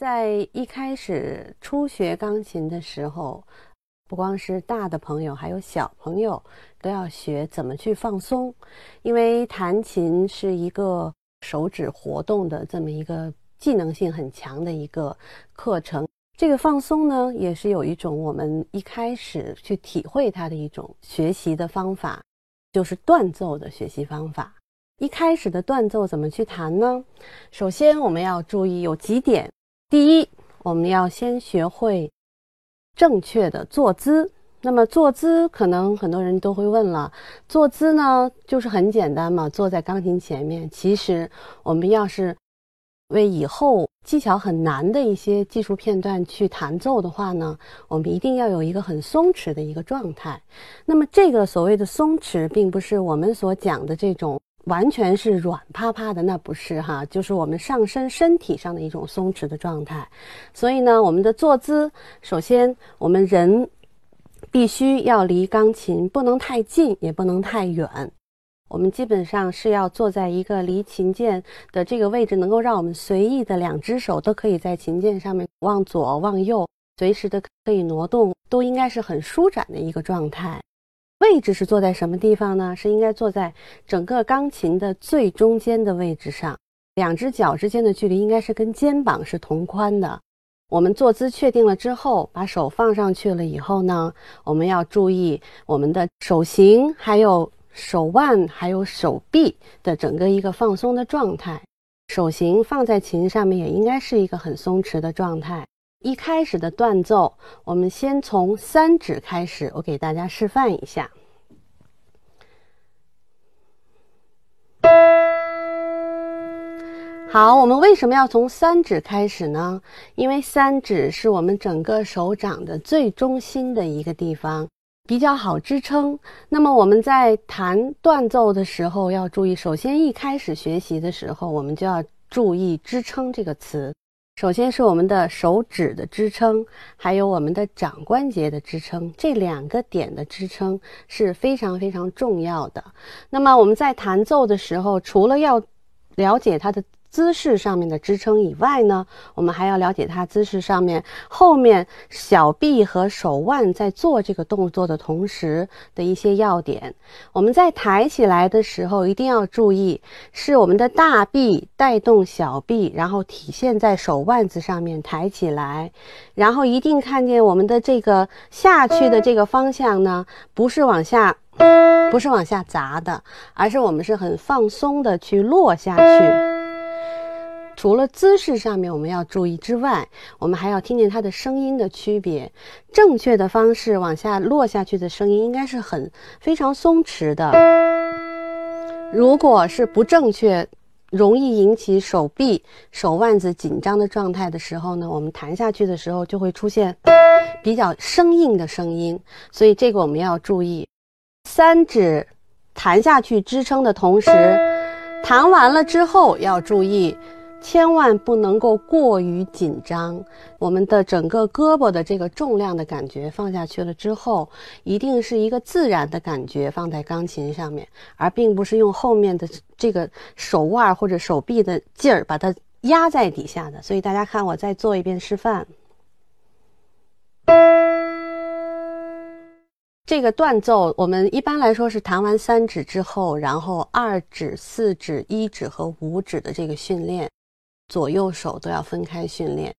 在一开始初学钢琴的时候，不光是大的朋友，还有小朋友都要学怎么去放松，因为弹琴是一个手指活动的这么一个技能性很强的一个课程。这个放松呢，也是有一种我们一开始去体会它的一种学习的方法，就是断奏的学习方法。一开始的断奏怎么去弹呢？首先我们要注意有几点。第一，我们要先学会正确的坐姿。那么坐姿，可能很多人都会问了，坐姿呢，就是很简单嘛，坐在钢琴前面。其实，我们要是为以后技巧很难的一些技术片段去弹奏的话呢，我们一定要有一个很松弛的一个状态。那么，这个所谓的松弛，并不是我们所讲的这种。完全是软趴趴的，那不是哈，就是我们上身身体上的一种松弛的状态。所以呢，我们的坐姿，首先我们人必须要离钢琴不能太近，也不能太远。我们基本上是要坐在一个离琴键的这个位置，能够让我们随意的两只手都可以在琴键上面往左往右，随时的可以挪动，都应该是很舒展的一个状态。位置是坐在什么地方呢？是应该坐在整个钢琴的最中间的位置上，两只脚之间的距离应该是跟肩膀是同宽的。我们坐姿确定了之后，把手放上去了以后呢，我们要注意我们的手型、还有手腕、还有手臂的整个一个放松的状态。手型放在琴上面也应该是一个很松弛的状态。一开始的断奏，我们先从三指开始，我给大家示范一下。好，我们为什么要从三指开始呢？因为三指是我们整个手掌的最中心的一个地方，比较好支撑。那么我们在弹断奏的时候要注意，首先一开始学习的时候，我们就要注意“支撑”这个词。首先是我们的手指的支撑，还有我们的掌关节的支撑，这两个点的支撑是非常非常重要的。那么我们在弹奏的时候，除了要了解它的。姿势上面的支撑以外呢，我们还要了解它姿势上面后面小臂和手腕在做这个动作的同时的一些要点。我们在抬起来的时候一定要注意，是我们的大臂带动小臂，然后体现在手腕子上面抬起来，然后一定看见我们的这个下去的这个方向呢，不是往下，不是往下砸的，而是我们是很放松的去落下去。除了姿势上面我们要注意之外，我们还要听见它的声音的区别。正确的方式往下落下去的声音应该是很非常松弛的。如果是不正确，容易引起手臂、手腕子紧张的状态的时候呢，我们弹下去的时候就会出现比较生硬的声音。所以这个我们要注意。三指弹下去支撑的同时，弹完了之后要注意。千万不能够过于紧张，我们的整个胳膊的这个重量的感觉放下去了之后，一定是一个自然的感觉放在钢琴上面，而并不是用后面的这个手腕或者手臂的劲儿把它压在底下的。所以大家看，我再做一遍示范。这个断奏，我们一般来说是弹完三指之后，然后二指、四指、一指和五指的这个训练。左右手都要分开训练。